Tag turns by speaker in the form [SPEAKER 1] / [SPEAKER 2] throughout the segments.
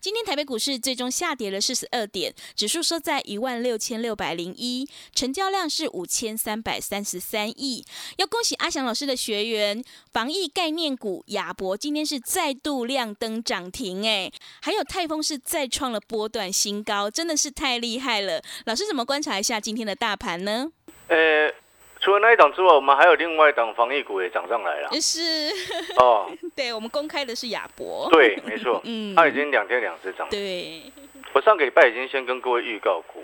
[SPEAKER 1] 今天台北股市最终下跌了四十二点，指数收在一万六千六百零一，成交量是五千三百三十三亿。要恭喜阿祥老师的学员，防疫概念股亚博今天是再度亮灯涨停，哎，还有泰丰是再创了波段新高，真的是太厉害了。老师怎么观察一下今天的大盘呢？
[SPEAKER 2] 呃。除了那一档之外，我们还有另外一档防疫股也涨上来了。
[SPEAKER 1] 是
[SPEAKER 2] 哦，
[SPEAKER 1] 对，我们公开的是亚博。
[SPEAKER 2] 对，没错，嗯，它已经两天两次涨。
[SPEAKER 1] 对，
[SPEAKER 2] 我上个礼拜已经先跟各位预告过，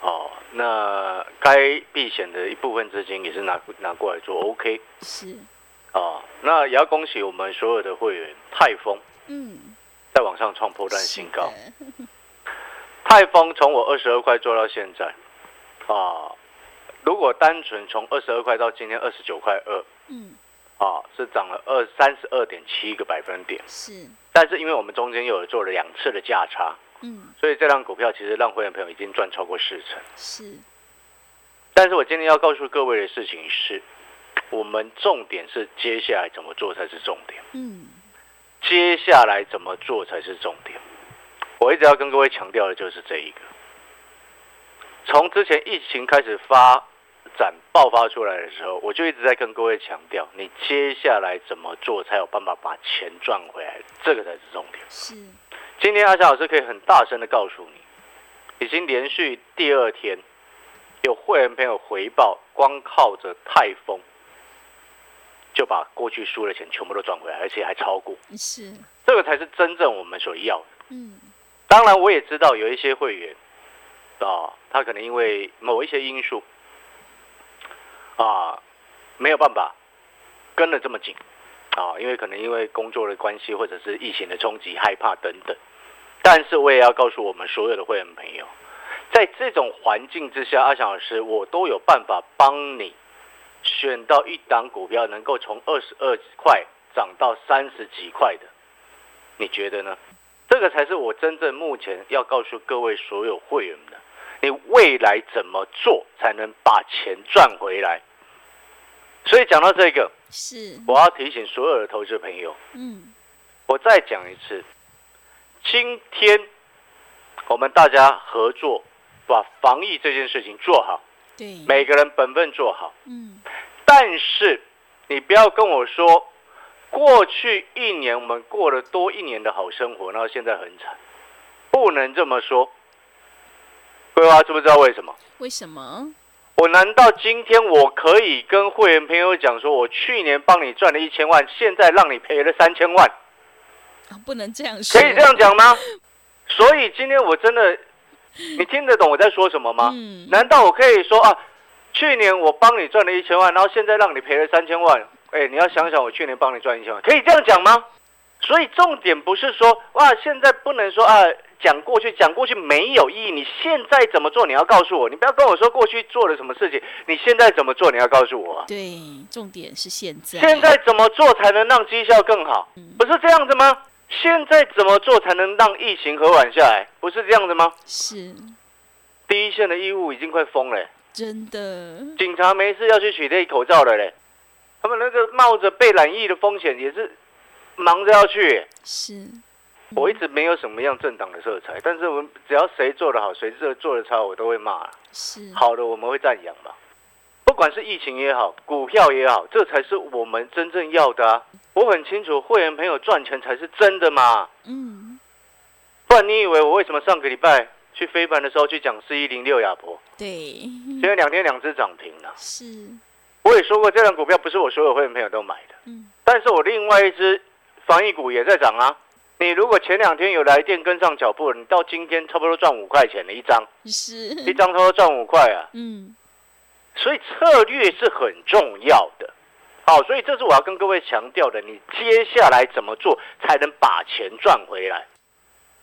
[SPEAKER 2] 哦，那该避险的一部分资金也是拿拿过来做 OK。
[SPEAKER 1] 是，
[SPEAKER 2] 哦，那也要恭喜我们所有的会员泰丰，嗯，在往上创破断新高。泰丰从我二十二块做到现在，啊。如果单纯从二十二块到今天二十九块二，嗯，啊，是涨了二三十二点七个百分点，
[SPEAKER 1] 是。
[SPEAKER 2] 但是因为我们中间又有做了两次的价差，嗯，所以这张股票其实让会员朋友已经赚超过四成，
[SPEAKER 1] 是。
[SPEAKER 2] 但是我今天要告诉各位的事情是，我们重点是接下来怎么做才是重点，嗯，接下来怎么做才是重点。我一直要跟各位强调的就是这一个，从之前疫情开始发。展爆发出来的时候，我就一直在跟各位强调，你接下来怎么做才有办法把钱赚回来，这个才是重点。
[SPEAKER 1] 是，
[SPEAKER 2] 今天阿翔老师可以很大声的告诉你，已经连续第二天有会员朋友回报，光靠着泰丰就把过去输的钱全部都赚回来，而且还超过。
[SPEAKER 1] 是，
[SPEAKER 2] 这个才是真正我们所要的。嗯，当然我也知道有一些会员啊，他可能因为某一些因素。啊，没有办法跟了这么紧啊，因为可能因为工作的关系，或者是疫情的冲击、害怕等等。但是我也要告诉我们所有的会员朋友，在这种环境之下，阿翔老师我都有办法帮你选到一档股票，能够从二十二块涨到三十几块的，你觉得呢？这个才是我真正目前要告诉各位所有会员的。你未来怎么做才能把钱赚回来？所以讲到这个，
[SPEAKER 1] 是
[SPEAKER 2] 我要提醒所有的投资朋友，嗯，我再讲一次，今天我们大家合作把防疫这件事情做好，
[SPEAKER 1] 对，
[SPEAKER 2] 每个人本分做好，嗯，但是你不要跟我说，过去一年我们过了多一年的好生活，然后现在很惨，不能这么说。桂花知不知道为什么？
[SPEAKER 1] 为什么？
[SPEAKER 2] 我难道今天我可以跟会员朋友讲说，我去年帮你赚了一千万，现在让你赔了三千万？
[SPEAKER 1] 啊，不能这样说。
[SPEAKER 2] 可以这样讲吗？所以今天我真的，你听得懂我在说什么吗？难道我可以说啊，去年我帮你赚了一千万，然后现在让你赔了三千万？哎，你要想想，我去年帮你赚一千万，可以这样讲吗？所以重点不是说哇，现在不能说啊。讲过去，讲过去没有意义。你现在怎么做？你要告诉我。你不要跟我说过去做了什么事情。你现在怎么做？你要告诉我。
[SPEAKER 1] 对，重点是现在。
[SPEAKER 2] 现在怎么做才能让绩效更好？不是这样子吗？现在怎么做才能让疫情和缓下来？不是这样子吗？
[SPEAKER 1] 是。
[SPEAKER 2] 第一线的医务已经快疯了。
[SPEAKER 1] 真的。
[SPEAKER 2] 警察没事要去取这口罩了嘞。他们那个冒着被染疫的风险，也是忙着要去。
[SPEAKER 1] 是。
[SPEAKER 2] 我一直没有什么样政党的色彩，但是我们只要谁做得好，谁做做的差，我都会骂。
[SPEAKER 1] 是
[SPEAKER 2] 好的，我们会赞扬嘛。不管是疫情也好，股票也好，这才是我们真正要的啊！我很清楚，会员朋友赚钱才是真的嘛。嗯。不然你以为我为什么上个礼拜去飞盘的时候去讲四一零六亚博？
[SPEAKER 1] 对。
[SPEAKER 2] 现在两天两只涨停了。
[SPEAKER 1] 是。
[SPEAKER 2] 我也说过，这张股票不是我所有会员朋友都买的。嗯。但是我另外一只防疫股也在涨啊。你如果前两天有来电跟上脚步，你到今天差不多赚五块钱的一张，
[SPEAKER 1] 是，
[SPEAKER 2] 一张差不多赚五块啊。
[SPEAKER 1] 嗯，
[SPEAKER 2] 所以策略是很重要的。好，所以这是我要跟各位强调的，你接下来怎么做才能把钱赚回来？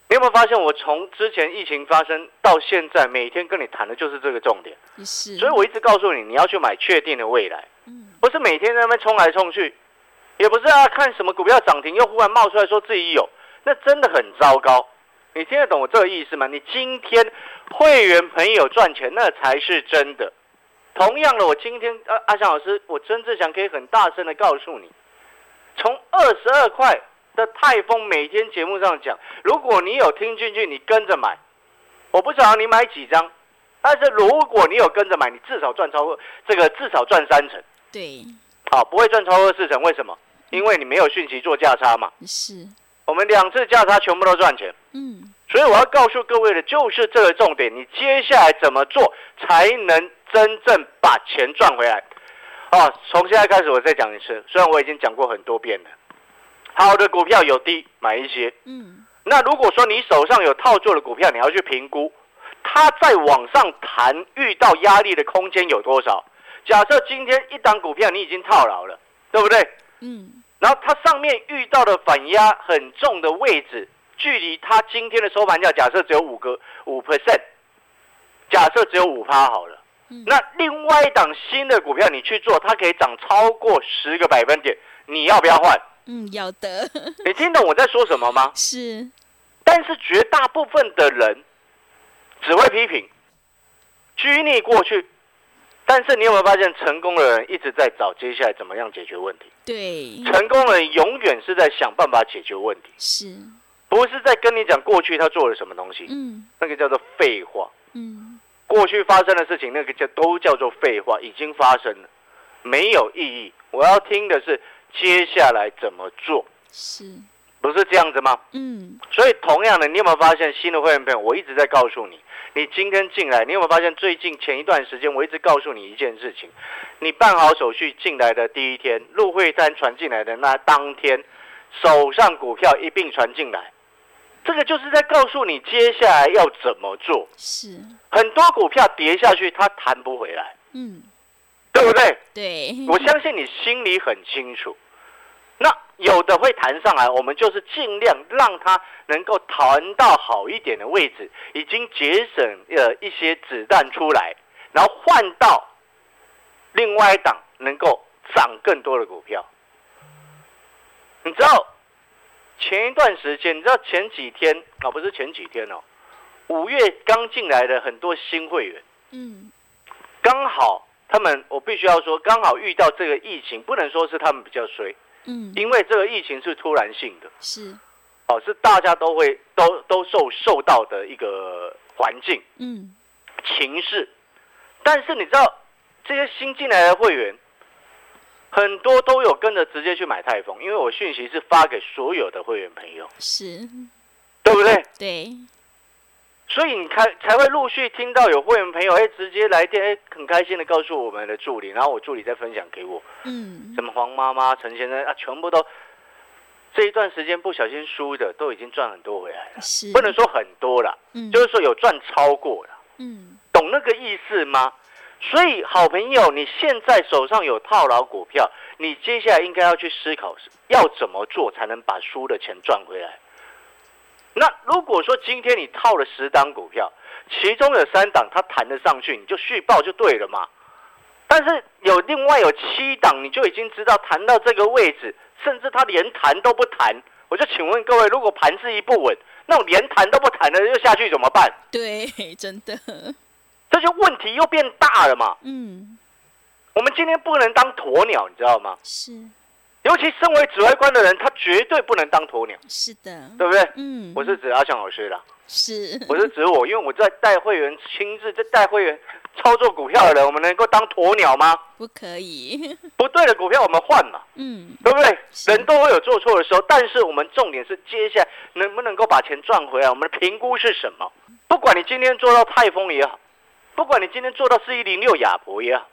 [SPEAKER 2] 你有没有发现，我从之前疫情发生到现在，每天跟你谈的就是这个重点。
[SPEAKER 1] 是，
[SPEAKER 2] 所以我一直告诉你，你要去买确定的未来，
[SPEAKER 1] 嗯，
[SPEAKER 2] 不是每天在那边冲来冲去，也不是啊看什么股票涨停又忽然冒出来说自己有，那真的很糟糕。你听得懂我这个意思吗？你今天会员朋友赚钱，那才是真的。同样的，我今天阿阿翔老师，我真正想可以很大声的告诉你，从二十二块的泰丰每天节目上讲，如果你有听进去，你跟着买，我不晓得你买几张，但是如果你有跟着买，你至少赚超过这个至少赚三成，
[SPEAKER 1] 对，
[SPEAKER 2] 好，不会赚超过四成，为什么？因为你没有讯息做价差嘛。
[SPEAKER 1] 是，
[SPEAKER 2] 我们两次价差全部都赚钱，
[SPEAKER 1] 嗯，
[SPEAKER 2] 所以我要告诉各位的就是这个重点，你接下来怎么做才能真正把钱赚回来？哦，从现在开始我再讲一次，虽然我已经讲过很多遍了。好的股票有低买一些，
[SPEAKER 1] 嗯，
[SPEAKER 2] 那如果说你手上有套住的股票，你要去评估它在往上弹遇到压力的空间有多少。假设今天一档股票你已经套牢了，对不对？
[SPEAKER 1] 嗯，
[SPEAKER 2] 然后它上面遇到的反压很重的位置，距离它今天的收盘价假设只有五个五 percent，假设只有五趴好了。
[SPEAKER 1] 嗯
[SPEAKER 2] 那另外一档新的股票你去做，它可以涨超过十个百分点，你要不要换？
[SPEAKER 1] 嗯，要的，
[SPEAKER 2] 你听懂我在说什么吗？
[SPEAKER 1] 是，
[SPEAKER 2] 但是绝大部分的人只会批评，拘泥过去。但是你有没有发现，成功的人一直在找接下来怎么样解决问题？
[SPEAKER 1] 对，
[SPEAKER 2] 成功的人永远是在想办法解决问题，
[SPEAKER 1] 是，
[SPEAKER 2] 不是在跟你讲过去他做了什么东西，
[SPEAKER 1] 嗯
[SPEAKER 2] 那个叫做废话。
[SPEAKER 1] 嗯，
[SPEAKER 2] 过去发生的事情，那个叫都叫做废话，已经发生了，没有意义。我要听的是接下来怎么做，
[SPEAKER 1] 是，
[SPEAKER 2] 不是这样子吗？
[SPEAKER 1] 嗯，
[SPEAKER 2] 所以同样的，你有没有发现新的会员朋友，我一直在告诉你，你今天进来，你有没有发现最近前一段时间，我一直告诉你一件事情，你办好手续进来的第一天，入会单传进来的那当天，手上股票一并传进来，这个就是在告诉你接下来要怎么做。
[SPEAKER 1] 是，
[SPEAKER 2] 很多股票跌下去，它弹不回来，
[SPEAKER 1] 嗯，
[SPEAKER 2] 对不对？
[SPEAKER 1] 对，
[SPEAKER 2] 我相信你心里很清楚。那有的会弹上来，我们就是尽量让它能够弹到好一点的位置，已经节省呃一些子弹出来，然后换到另外一档能够涨更多的股票。你知道前一段时间，你知道前几天啊、不是前几天哦，五月刚进来的很多新会员。
[SPEAKER 1] 嗯，
[SPEAKER 2] 刚好他们，我必须要说，刚好遇到这个疫情，不能说是他们比较衰，
[SPEAKER 1] 嗯，
[SPEAKER 2] 因为这个疫情是突然性的，
[SPEAKER 1] 是，
[SPEAKER 2] 哦，是大家都会都都受受到的一个环境
[SPEAKER 1] 嗯，
[SPEAKER 2] 情势。但是你知道，这些新进来的会员，很多都有跟着直接去买泰丰，因为我讯息是发给所有的会员朋友，
[SPEAKER 1] 是，
[SPEAKER 2] 对不对？
[SPEAKER 1] 对，
[SPEAKER 2] 所以你开才会陆续听到有会员朋友哎直接来电哎很开心的告诉我们的助理，然后我助理再分享给我。
[SPEAKER 1] 嗯，
[SPEAKER 2] 什么黄妈妈、陈先生啊，全部都这一段时间不小心输的，都已经赚很多回来了。
[SPEAKER 1] 是，
[SPEAKER 2] 不能说很多了，
[SPEAKER 1] 嗯，
[SPEAKER 2] 就是说有赚超过了，
[SPEAKER 1] 嗯，
[SPEAKER 2] 懂那个意思吗？所以，好朋友，你现在手上有套牢股票，你接下来应该要去思考，要怎么做才能把输的钱赚回来。那如果说今天你套了十档股票，其中有三档它弹得上去，你就续报就对了嘛。但是有另外有七档，你就已经知道弹到这个位置，甚至它连弹都不弹，我就请问各位，如果盘势一不稳，那种连弹都不弹的又下去怎么办？
[SPEAKER 1] 对，真的，
[SPEAKER 2] 这就问题又变大了嘛。
[SPEAKER 1] 嗯，
[SPEAKER 2] 我们今天不能当鸵鸟，你知道吗？
[SPEAKER 1] 是，
[SPEAKER 2] 尤其身为指挥官的人，他绝对不能当鸵鸟，
[SPEAKER 1] 是的，
[SPEAKER 2] 对不对？
[SPEAKER 1] 嗯，
[SPEAKER 2] 我是指阿翔老师啦，
[SPEAKER 1] 是，
[SPEAKER 2] 我是指我，因为我在带会员亲自在带会员操作股票的人，我们能够当鸵鸟吗？
[SPEAKER 1] 不可以，
[SPEAKER 2] 不对的股票我们换嘛，
[SPEAKER 1] 嗯，
[SPEAKER 2] 对不对？人都会有做错的时候，但是我们重点是接下来能不能够把钱赚回来，我们的评估是什么？不管你今天做到泰丰也好，不管你今天做到四一零六亚博也好，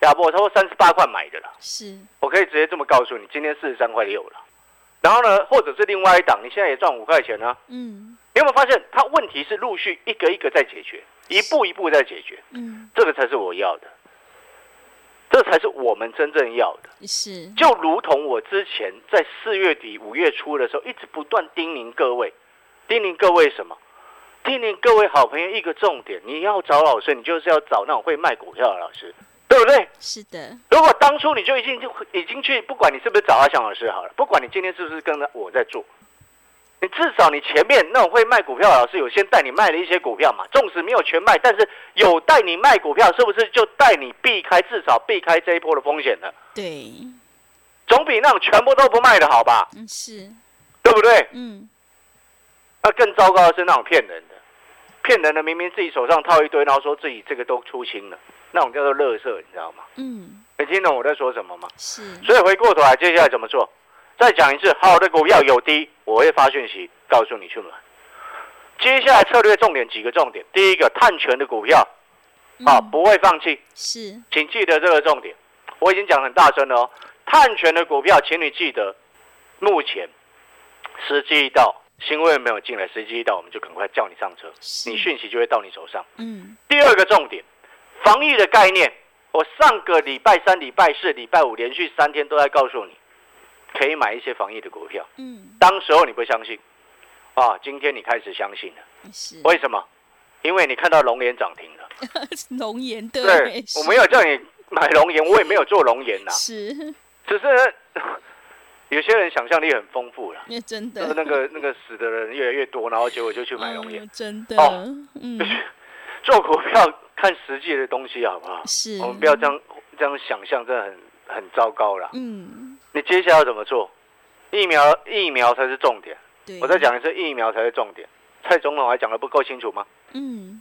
[SPEAKER 2] 亚博我超过三十八块买的了。
[SPEAKER 1] 是，
[SPEAKER 2] 我可以直接这么告诉你，今天四十三块六了。然后呢，或者是另外一档，你现在也赚五块钱呢、
[SPEAKER 1] 嗯。
[SPEAKER 2] 你有没有发现，它问题是陆续一个一个在解决，一步一步在解决，
[SPEAKER 1] 嗯，
[SPEAKER 2] 这个才是我要的，这才是我们真正要的。
[SPEAKER 1] 是，
[SPEAKER 2] 就如同我之前在四月底、五月初的时候，一直不断叮咛各位，叮咛各位什么？叮咛各位好朋友一个重点，你要找老师，你就是要找那种会卖股票的老师，对不对？
[SPEAKER 1] 是的，
[SPEAKER 2] 如果当初你就已经就已经去，不管你是不是找阿翔老师好了，不管你今天是不是跟着我在做，你至少你前面那种会卖股票的老师有先带你卖了一些股票嘛，纵使没有全卖，但是有带你卖股票，是不是就带你避开至少避开这一波的风险呢？
[SPEAKER 1] 对，
[SPEAKER 2] 总比那种全部都不卖的好吧，
[SPEAKER 1] 嗯是，
[SPEAKER 2] 对不对？
[SPEAKER 1] 嗯
[SPEAKER 2] 那更糟糕的是那种骗人的，骗人的明明自己手上套一堆，然后说自己这个都出清了，那种叫做乐色，你知道吗？
[SPEAKER 1] 嗯
[SPEAKER 2] 你听懂我在说什么吗？
[SPEAKER 1] 是，
[SPEAKER 2] 所以回过头来，接下来怎么做？再讲一次，好的股票有低，我会发讯息告诉你去买。接下来策略重点几个重点，第一个探权的股票啊，
[SPEAKER 1] 嗯
[SPEAKER 2] 不会放弃，
[SPEAKER 1] 是，
[SPEAKER 2] 请记得这个重点。我已经讲很大声了哦，探权的股票，请你记得，目前时机一到，新会员没有进来，时机一到，我们就赶快叫你上车，你讯息就会到你手上。
[SPEAKER 1] 嗯
[SPEAKER 2] 第二个重点，防疫的概念，我上个礼拜三、礼拜四、礼拜五连续三天都在告诉你，可以买一些防疫的股票。
[SPEAKER 1] 嗯
[SPEAKER 2] 当时候你不相信，啊，今天你开始相信了，
[SPEAKER 1] 是，
[SPEAKER 2] 为什么？因为你看到龙岩涨停了。
[SPEAKER 1] 龙岩对，
[SPEAKER 2] 对，
[SPEAKER 1] 是
[SPEAKER 2] 我没有叫你买龙岩，我也没有做龙岩呐，
[SPEAKER 1] 是，
[SPEAKER 2] 只是有些人想象力很丰富了。
[SPEAKER 1] 那 真的
[SPEAKER 2] 就是那个那个死的人越来越多，然后结果就去买龙岩
[SPEAKER 1] 嗯。真的，
[SPEAKER 2] 哦
[SPEAKER 1] 嗯
[SPEAKER 2] 做股票看实际的东西好不好？
[SPEAKER 1] 是，
[SPEAKER 2] 我们不要这样这样想象，真的很很糟糕了。
[SPEAKER 1] 嗯
[SPEAKER 2] 你接下来要怎么做？疫苗疫苗才是重点。
[SPEAKER 1] 对，
[SPEAKER 2] 我再，讲一次，疫苗才是重点。蔡总统还讲的不够清楚吗？
[SPEAKER 1] 嗯，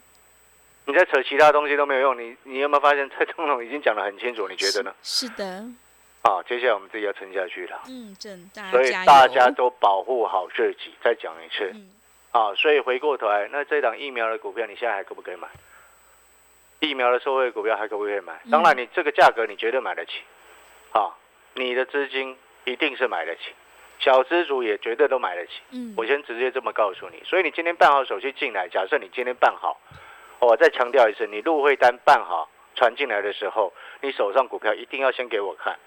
[SPEAKER 2] 你在扯其他东西都没有用。你你有没有发现蔡总统已经讲得很清楚？你觉得呢？
[SPEAKER 1] 是的，
[SPEAKER 2] 啊，接下来我们自己要撑下去了。
[SPEAKER 1] 嗯，真大
[SPEAKER 2] 所以大家都保护好自己。再讲一次
[SPEAKER 1] 嗯
[SPEAKER 2] 啊，所以回过头来，那这档疫苗的股票，你现在还可不可以买？疫苗的收费股票还可不可以买？
[SPEAKER 1] 嗯
[SPEAKER 2] 当然，你这个价格你绝对买得起，啊，你的资金一定是买得起，小资主也绝对都买得起。
[SPEAKER 1] 嗯，
[SPEAKER 2] 我先直接这么告诉你，所以你今天办好手续进来，假设你今天办好，我再强调一次，你入会单办好传进来的时候，你手上股票一定要先给我看，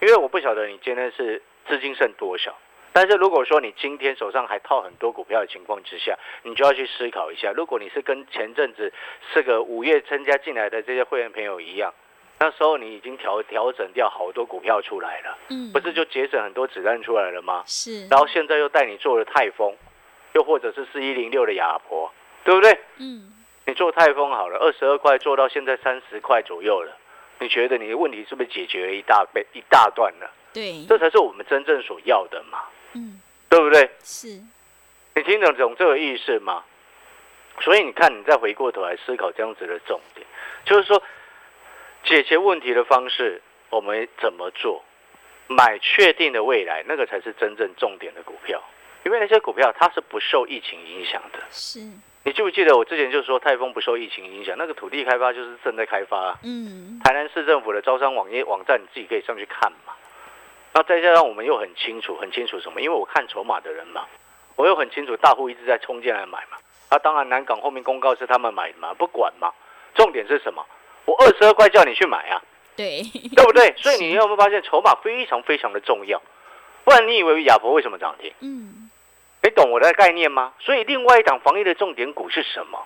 [SPEAKER 2] 因为我不晓得你今天是资金剩多少。但是如果说你今天手上还套很多股票的情况之下，你就要去思考一下，如果你是跟前阵子这个五月参加进来的这些会员朋友一样，那时候你已经调调整掉好多股票出来了，
[SPEAKER 1] 嗯，
[SPEAKER 2] 不是就节省很多子弹出来了吗？
[SPEAKER 1] 是，
[SPEAKER 2] 然后现在又带你做了泰丰，又或者是四一零六的亚婆，对不对？
[SPEAKER 1] 嗯，
[SPEAKER 2] 你做泰丰好了，二十二块做到现在三十块左右了，你觉得你的问题是不是解决了一大倍一大段了？
[SPEAKER 1] 对，
[SPEAKER 2] 这才是我们真正所要的嘛，
[SPEAKER 1] 嗯，
[SPEAKER 2] 对不对？
[SPEAKER 1] 是，
[SPEAKER 2] 你听得懂这个意思吗？所以你看，你再回过头来思考这样子的重点，就是说解决问题的方式，我们怎么做？买确定的未来，那个才是真正重点的股票，因为那些股票它是不受疫情影响的。
[SPEAKER 1] 是，
[SPEAKER 2] 你记不记得我之前就说泰丰不受疫情影响，那个土地开发就是正在开发、啊。
[SPEAKER 1] 嗯，
[SPEAKER 2] 台南市政府的招商网页网站，你自己可以上去看嘛。那再加上我们又很清楚，很清楚什么？因为我看筹码的人嘛，我又很清楚大户一直在冲进来买嘛。啊，当然南港后面公告是他们买的嘛，不管嘛。重点是什么？我二十二块叫你去买啊，
[SPEAKER 1] 对，
[SPEAKER 2] 对不对？所以你有没有发现筹码非常非常的重要？不然你以为亚婆为什么涨停？
[SPEAKER 1] 嗯，
[SPEAKER 2] 你懂我的概念吗？所以另外一档防疫的重点股是什么？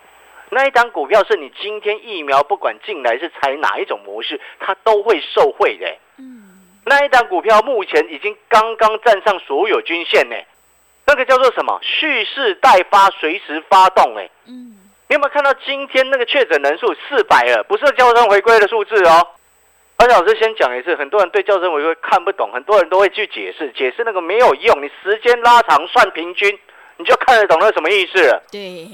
[SPEAKER 2] 那一档股票是你今天疫苗不管进来是采哪一种模式，它都会受惠的。
[SPEAKER 1] 嗯，
[SPEAKER 2] 那一档股票目前已经刚刚站上所有均线呢，那个叫做什么？蓄势待发，随时发动哎。
[SPEAKER 1] 嗯，
[SPEAKER 2] 你有没有看到今天那个确诊人数四百了？不是交通回归的数字哦。而且老师先讲一次，很多人对校正回归看不懂，很多人都会去解释，解释那个没有用。你时间拉长算平均，你就看得懂那什么意思了。
[SPEAKER 1] 对，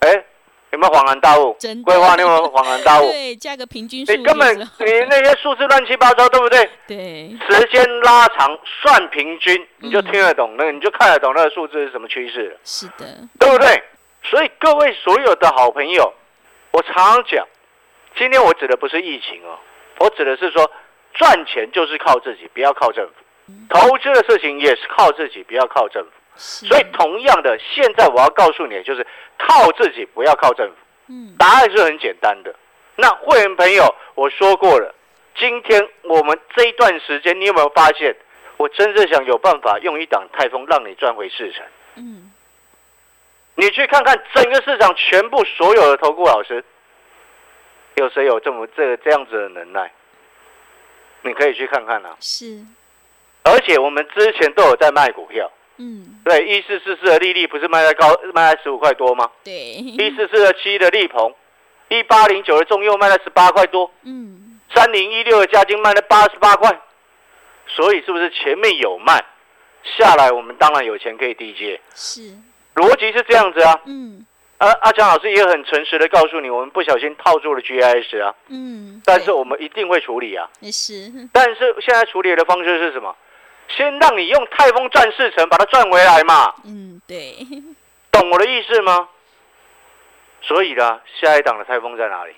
[SPEAKER 2] 哎，有没有恍然大悟？
[SPEAKER 1] 真的
[SPEAKER 2] 规划你有没有恍然大悟？
[SPEAKER 1] 对，加个平均数，
[SPEAKER 2] 你根本你那些数字乱七八糟，对不对？
[SPEAKER 1] 对，
[SPEAKER 2] 时间拉长算平均，你就听得懂那个，你就看得懂那个数字是什么趋势了，
[SPEAKER 1] 是的，
[SPEAKER 2] 对不对？所以各位所有的好朋友，我常常讲，今天我指的不是疫情哦，我指的是说赚钱就是靠自己，不要靠政府。投资的事情也是靠自己，不要靠政府。所以同样的，现在我要告诉你，就是靠自己，不要靠政府。
[SPEAKER 1] 嗯
[SPEAKER 2] 答案是很简单的。那会员朋友，我说过了，今天我们这一段时间，你有没有发现，我真正想有办法用一档泰丰让你赚回四成？
[SPEAKER 1] 嗯
[SPEAKER 2] 你去看看整个市场全部所有的投顾老师，有谁有这么这个这样子的能耐？你可以去看看啊。
[SPEAKER 1] 是。
[SPEAKER 2] 而且我们之前都有在卖股票，
[SPEAKER 1] 嗯。
[SPEAKER 2] 对，一四四四的利率不是卖在高卖在十五块多吗？
[SPEAKER 1] 对。
[SPEAKER 2] 一四四二七的利鹏，一八零九的中佑卖在十八块多，
[SPEAKER 1] 嗯。
[SPEAKER 2] 三零一六的嘉金卖在八十八块，所以是不是前面有卖，下来我们当然有钱可以低接，
[SPEAKER 1] 是。
[SPEAKER 2] 逻辑是这样子啊。
[SPEAKER 1] 嗯
[SPEAKER 2] 而阿强老师也很诚实的告诉你，我们不小心套住了 GIS 啊，
[SPEAKER 1] 嗯，
[SPEAKER 2] 但是我们一定会处理啊。
[SPEAKER 1] 也是
[SPEAKER 2] 但是现在处理的方式是什么？先让你用泰丰赚四成，把它赚回来嘛，
[SPEAKER 1] 嗯对
[SPEAKER 2] 懂我的意思吗？所以呢，下一档的泰丰在哪里？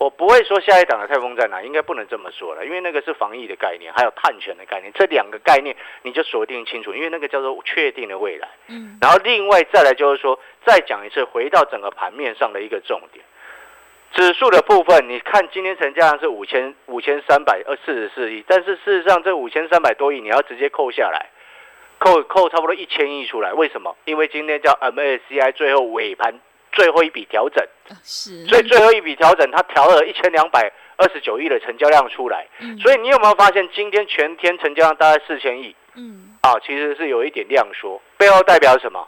[SPEAKER 2] 我不会说下一档的泰丰在哪，应该不能这么说了，因为那个是防疫的概念，还有碳权的概念，这两个概念你就锁定清楚，因为那个叫做确定的未来。
[SPEAKER 1] 嗯
[SPEAKER 2] 然后另外再来就是说，再讲一次，回到整个盘面上的一个重点，指数的部分，你看今天成交量是五千五千三百二四十四亿，但是事实上这五千三百多亿你要直接扣下来，扣扣差不多一千亿出来，为什么？因为今天叫 MSCI 最后尾盘最后一笔调整，
[SPEAKER 1] 啊是。
[SPEAKER 2] 所以最后一笔调整它调了一千两百二十九亿的成交量出来，
[SPEAKER 1] 嗯。
[SPEAKER 2] 所以你有没有发现今天全天成交量大概四千亿？
[SPEAKER 1] 嗯。
[SPEAKER 2] 啊，其实是有一点量缩，背后代表什么？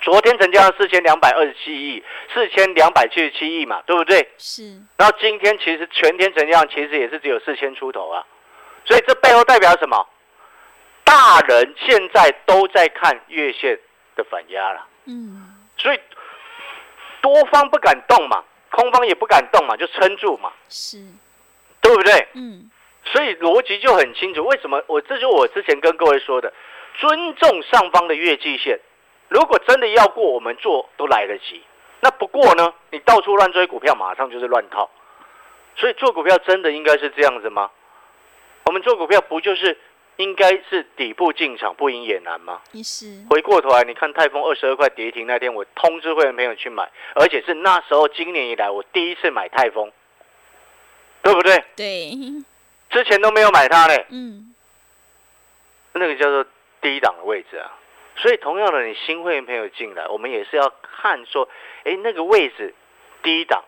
[SPEAKER 2] 昨天成交量四千两百二十七亿，四千两百七十七亿嘛，对不对？
[SPEAKER 1] 是。
[SPEAKER 2] 然后今天其实全天成交量其实也是只有四千出头啊，所以这背后代表什么？大人现在都在看月线的反压了，
[SPEAKER 1] 嗯。
[SPEAKER 2] 所以多方不敢动嘛，空方也不敢动嘛，就撑住嘛，
[SPEAKER 1] 是
[SPEAKER 2] 对不对？
[SPEAKER 1] 嗯
[SPEAKER 2] 所以逻辑就很清楚。为什么我这就是我之前跟各位说的，尊重上方的月季线。如果真的要过，我们做都来得及。那不过呢，你到处乱追股票，马上就是乱套。所以做股票真的应该是这样子吗？我们做股票不就是应该是底部进场，不赢也难吗？
[SPEAKER 1] 也是
[SPEAKER 2] 回过头来，你看泰丰二十二块跌停那天，我通知会员朋友去买，而且是那时候今年以来我第一次买泰丰，对不对？
[SPEAKER 1] 对
[SPEAKER 2] 之前都没有买它嘞。
[SPEAKER 1] 嗯
[SPEAKER 2] 那个叫做低档的位置啊。所以同样的，你新会员朋友进来，我们也是要看说，哎，那个位置低档，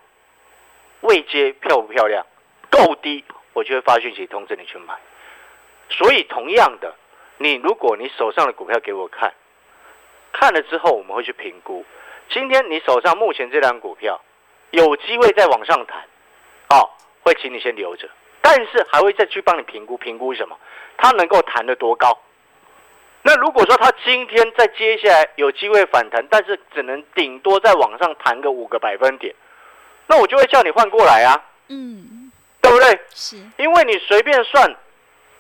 [SPEAKER 2] 位阶漂不漂亮，够低，我就会发讯息通知你去买。所以同样的，你如果你手上的股票给我看，看了之后我们会去评估，今天你手上目前这张股票有机会再往上弹，哦，会请你先留着，但是还会再去帮你评估，评估什么？它能够弹得多高？那如果说它今天在接下来有机会反弹，但是只能顶多再往上弹个五个百分点，那我就会叫你换过来啊，
[SPEAKER 1] 嗯
[SPEAKER 2] 对不对？
[SPEAKER 1] 是
[SPEAKER 2] 因为你随便算，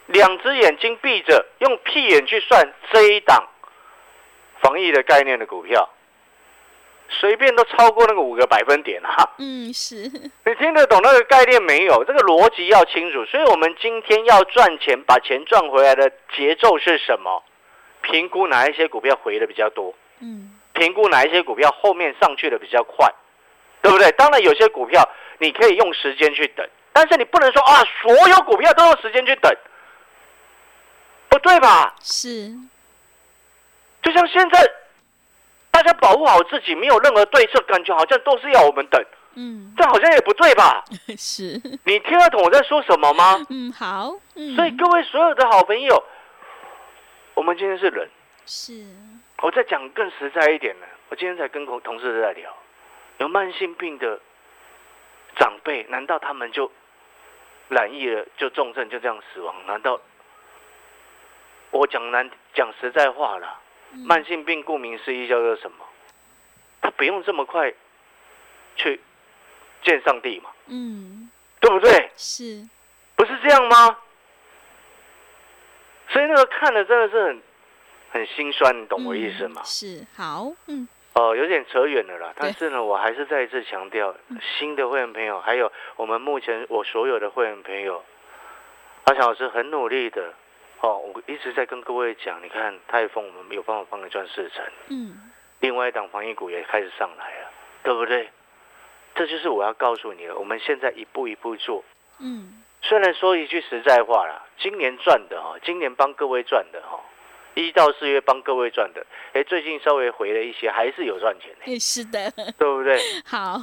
[SPEAKER 2] 两只眼睛闭着，用屁眼去算这一档防疫的概念的股票，随便都超过那个五个百分点啊！
[SPEAKER 1] 嗯是
[SPEAKER 2] 你听得懂那个概念没有？这个逻辑要清楚。所以我们今天要赚钱，把钱赚回来的节奏是什么？评估哪一些股票回的比较多，
[SPEAKER 1] 嗯
[SPEAKER 2] 评估哪一些股票后面上去的比较快，对不对？当然有些股票你可以用时间去等，但是你不能说啊，所有股票都用时间去等，不对吧？
[SPEAKER 1] 是
[SPEAKER 2] 就像现在，大家保护好自己，没有任何对策，感觉好像都是要我们等，
[SPEAKER 1] 嗯
[SPEAKER 2] 这好像也不对吧？
[SPEAKER 1] 是
[SPEAKER 2] 你听得懂我在说什么吗？
[SPEAKER 1] 嗯好嗯
[SPEAKER 2] 所以各位所有的好朋友，我们今天是人。
[SPEAKER 1] 是
[SPEAKER 2] 我再讲更实在一点呢，我今天才跟同同事在聊，有慢性病的长辈，难道他们就染疫了就重症就这样死亡？难道我讲难讲实在话了？慢性病顾名思义叫做什么？他不用这么快去见上帝嘛，
[SPEAKER 1] 嗯
[SPEAKER 2] 对不对？
[SPEAKER 1] 是
[SPEAKER 2] 不是这样吗？所以那个看了真的是很很心酸，你懂我意思吗？
[SPEAKER 1] 嗯是好嗯
[SPEAKER 2] 哦，有点扯远了啦。但是呢，我还是再一次强调，新的会员朋友，还有我们目前我所有的会员朋友，阿强老师很努力的哦，我一直在跟各位讲，你看泰丰我们有办法帮你赚四成，
[SPEAKER 1] 嗯，
[SPEAKER 2] 另外一档防疫股也开始上来了，对不对？这就是我要告诉你的，我们现在一步一步做。
[SPEAKER 1] 嗯，
[SPEAKER 2] 虽然说一句实在话啦，今年赚的哈，今年帮各位赚的哈，一到四月帮各位赚的，哎，最近稍微回了一些，还是有赚钱的，
[SPEAKER 1] 也是的，
[SPEAKER 2] 对不对？
[SPEAKER 1] 好，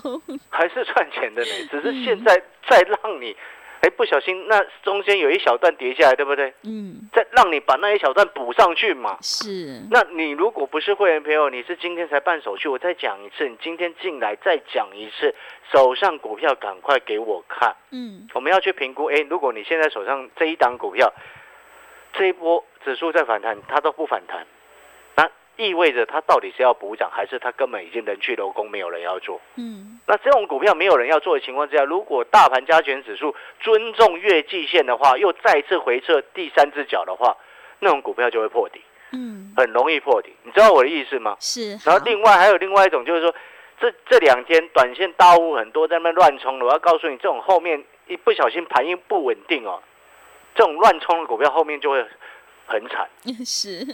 [SPEAKER 2] 还是赚钱的呢，只是现在再让你，哎，不小心那中间有一小段跌下来，对不对？
[SPEAKER 1] 嗯，
[SPEAKER 2] 再让你把那一小段补上去嘛。
[SPEAKER 1] 是，
[SPEAKER 2] 那你如果不是会员朋友，你是今天才办手续，我再讲一次，你今天进来再讲一次，手上股票赶快给我看。
[SPEAKER 1] 嗯，
[SPEAKER 2] 我们要去评估，哎，如果你现在手上这一档股票，这一波指数在反弹，它都不反弹，那意味着它到底是要补涨，还是它根本已经人去楼空，没有人要做？
[SPEAKER 1] 嗯，
[SPEAKER 2] 那这种股票没有人要做的情况之下，如果大盘加权指数尊重月季线的话，又再次回撤第三只脚的话，那种股票就会破底，
[SPEAKER 1] 嗯，
[SPEAKER 2] 很容易破底。你知道我的意思吗？
[SPEAKER 1] 是，
[SPEAKER 2] 然后另外还有另外一种，就是说这这两天短线大户很多在那边乱冲了。我要告诉你，这种后面一不小心盘音不稳定哦，这种乱冲的股票后面就会很惨。
[SPEAKER 1] 是，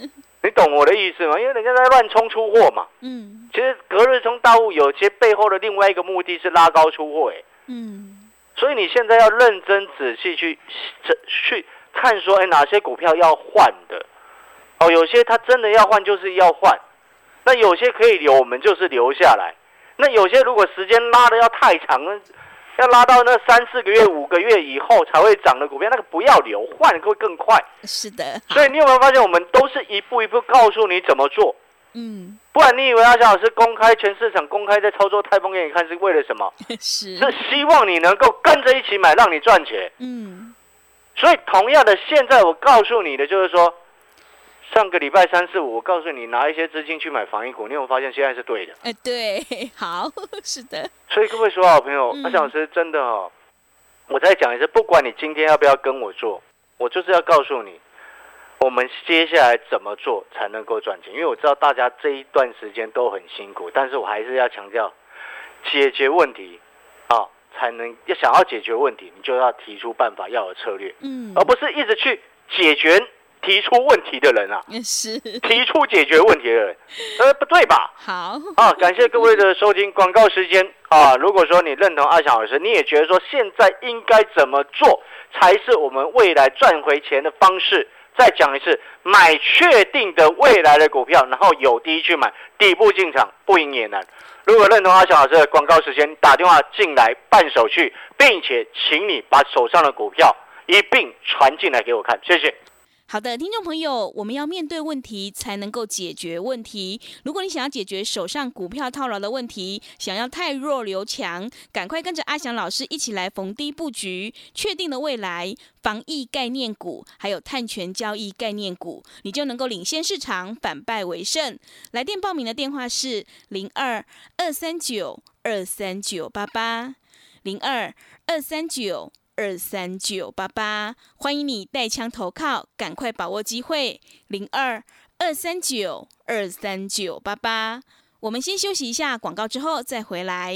[SPEAKER 2] 你懂我的意思吗？因为人家在乱冲出货嘛。
[SPEAKER 1] 嗯，
[SPEAKER 2] 其实隔日冲大户有些背后的另外一个目的是拉高出货，哎，
[SPEAKER 1] 嗯，
[SPEAKER 2] 所以你现在要认真仔细去去看说，哎，哪些股票要换的？哦，有些他真的要换就是要换，那有些可以留，我们就是留下来。那有些如果时间拉的要太长，那要拉到那三四个月、五个月以后才会涨的股票，那个不要留，换会更快。
[SPEAKER 1] 是的，
[SPEAKER 2] 所以你有没有发现，我们都是一步一步告诉你怎么做？
[SPEAKER 1] 嗯，
[SPEAKER 2] 不然你以为阿翔老师公开全市场公开在操作泰丰给你看是为了什么？
[SPEAKER 1] 是，
[SPEAKER 2] 是希望你能够跟着一起买，让你赚钱。
[SPEAKER 1] 嗯，
[SPEAKER 2] 所以同样的，现在我告诉你的就是说，上个礼拜三四五，我告诉你拿一些资金去买防疫股，你有没有发现现在是对的？
[SPEAKER 1] 哎，对，好，是的，
[SPEAKER 2] 所以各位说好朋友，
[SPEAKER 1] 嗯
[SPEAKER 2] 阿翔老师真的哦，我再讲一次，不管你今天要不要跟我做，我就是要告诉你，我们接下来怎么做才能够赚钱。因为我知道大家这一段时间都很辛苦，但是我还是要强调，解决问题啊，才能要想要解决问题，你就要提出办法，要有策略，
[SPEAKER 1] 嗯，
[SPEAKER 2] 而不是一直去解决提出问题的人啊，
[SPEAKER 1] 是，
[SPEAKER 2] 提出解决问题的人，呃，不对吧？
[SPEAKER 1] 好，
[SPEAKER 2] 啊，感谢各位的收听。广告时间啊，如果说你认同阿翔老师，你也觉得说现在应该怎么做才是我们未来赚回钱的方式，再讲一次，买确定的未来的股票，然后有低去买，底部进场，不赢也难。如果认同阿翔老师的广告时间，打电话进来办手续，并且请你把手上的股票一并传进来给我看，谢谢。
[SPEAKER 1] 好的，听众朋友，我们要面对问题，才能够解决问题。如果你想要解决手上股票套牢的问题，想要太弱留强，赶快跟着阿翔老师一起来逢低布局，确定的未来防疫概念股，还有碳权交易概念股，你就能够领先市场，反败为胜。来电报名的电话是零二二三九二三九八八零二二三九。二三九八八，欢迎你带枪投靠，赶快把握机会。零二二三九二三九八八，我们先休息一下广告，之后再回来。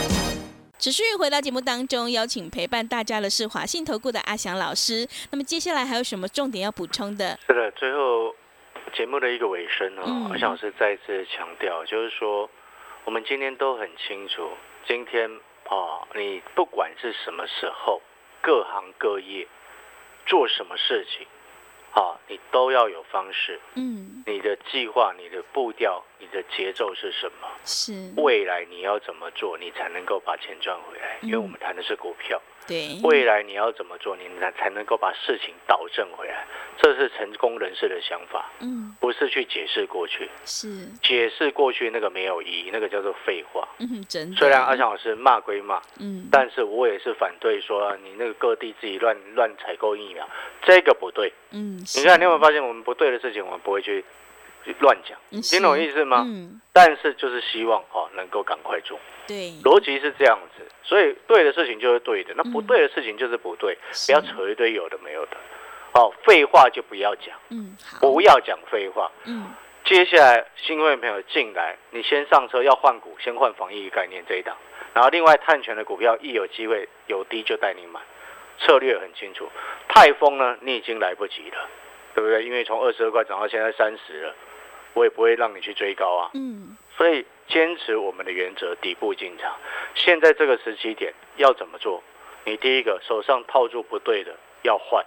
[SPEAKER 1] 持续回到节目当中，邀请陪伴大家的是华信投顾的阿翔老师。那么接下来还有什么重点要补充的？
[SPEAKER 2] 是的，最后节目的一个尾声哦，
[SPEAKER 1] 嗯
[SPEAKER 2] 阿翔老师再次强调，就是说我们今天都很清楚，今天哦，你不管是什么时候，各行各业做什么事情，啊，你都要有方式，
[SPEAKER 1] 嗯，
[SPEAKER 2] 你的计划、你的步调你的节奏是什么，
[SPEAKER 1] 是，
[SPEAKER 2] 未来你要怎么做，你才能够把钱赚回来？因为
[SPEAKER 1] 嗯。
[SPEAKER 2] 我们谈的是股票，
[SPEAKER 1] 对，
[SPEAKER 2] 未来你要怎么做，你才才能够把事情导正回来？这是成功人士的想法，
[SPEAKER 1] 嗯，
[SPEAKER 2] 不是去解释过去。
[SPEAKER 1] 是，
[SPEAKER 2] 解释过去那个没有意义，那个叫做废话。
[SPEAKER 1] 嗯，真的，
[SPEAKER 2] 虽然阿强老师骂归骂，
[SPEAKER 1] 嗯，
[SPEAKER 2] 但是我也是反对说你那个各地自己乱乱采购疫苗，这个不对。
[SPEAKER 1] 嗯，
[SPEAKER 2] 你看，你有没有发现我们不对的事情，我们不会去去乱讲，
[SPEAKER 1] 嗯
[SPEAKER 2] 听懂意思吗？
[SPEAKER 1] 嗯，
[SPEAKER 2] 但是就是希望哦能够赶快做，
[SPEAKER 1] 对，
[SPEAKER 2] 逻辑是这样子，所以对的事情就是对的，那不
[SPEAKER 1] 嗯
[SPEAKER 2] 对的事情就是不对，
[SPEAKER 1] 是
[SPEAKER 2] 不要扯一堆有的没有的。哦，废话就不要讲，
[SPEAKER 1] 嗯，好，
[SPEAKER 2] 不要讲废话。
[SPEAKER 1] 嗯，
[SPEAKER 2] 接下来新会员朋友进来，你先上车要换股，先换防疫概念这一档，然后另外碳权的股票一有机会有低就带你买，策略很清楚。泰丰呢，你已经来不及了，对不对？因为从二十二块涨到现在三十了，我也不会让你去追高啊。
[SPEAKER 1] 嗯，
[SPEAKER 2] 所以坚持我们的原则，底部进场。现在这个时期点要怎么做？你第一个手上套住不对的要换，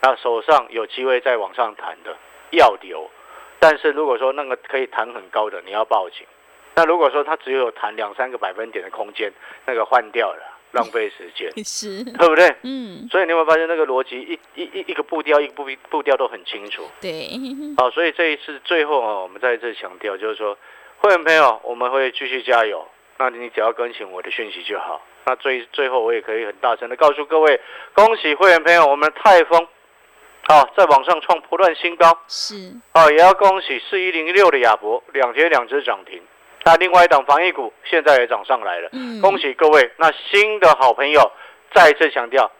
[SPEAKER 2] 那手上有机会再往上弹的要留。但是如果说那个可以弹很高的，你要报警。那如果说它只有弹两三个百分点的空间，那个换掉了，浪费时间，
[SPEAKER 1] 是，
[SPEAKER 2] 对不对？
[SPEAKER 1] 嗯，
[SPEAKER 2] 所以你有没有发现那个逻辑一一一一个步调一个步步调都很清楚？
[SPEAKER 1] 对，
[SPEAKER 2] 好，所以这一次最后啊，我们再一次强调，就是说，会员朋友，我们会继续加油。那你只要跟紧我的讯息就好。那最最后，我也可以很大声的告诉各位，恭喜会员朋友，我们的泰丰，啊，在网上创破断新高，
[SPEAKER 1] 是，
[SPEAKER 2] 啊，也要恭喜四一零六的亚博，两天两只涨停。那另外一档防疫股现在也涨上来了，
[SPEAKER 1] 嗯，
[SPEAKER 2] 恭喜各位。那新的好朋友，再次强调，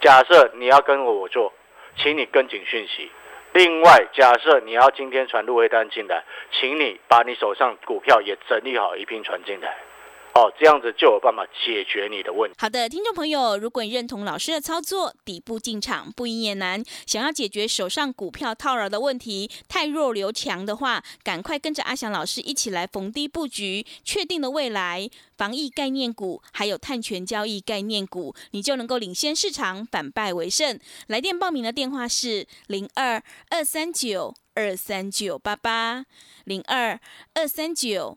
[SPEAKER 2] 假设你要跟我做，请你跟紧讯息。另外，假设你要今天传入 A 单进来，请你把你手上股票也整理好一并传进来，哦，这样子就有办法解决你的问题。
[SPEAKER 1] 好的，听众朋友，如果你认同老师的操作，底部进场不赢也难，想要解决手上股票套牢的问题，太弱留强的话，赶快跟着阿翔老师一起来逢低布局，确定的未来防疫概念股，还有碳权交易概念股，你就能够领先市场，反败为胜。来电报名的电话是零二二三九二三九八八零二二三九。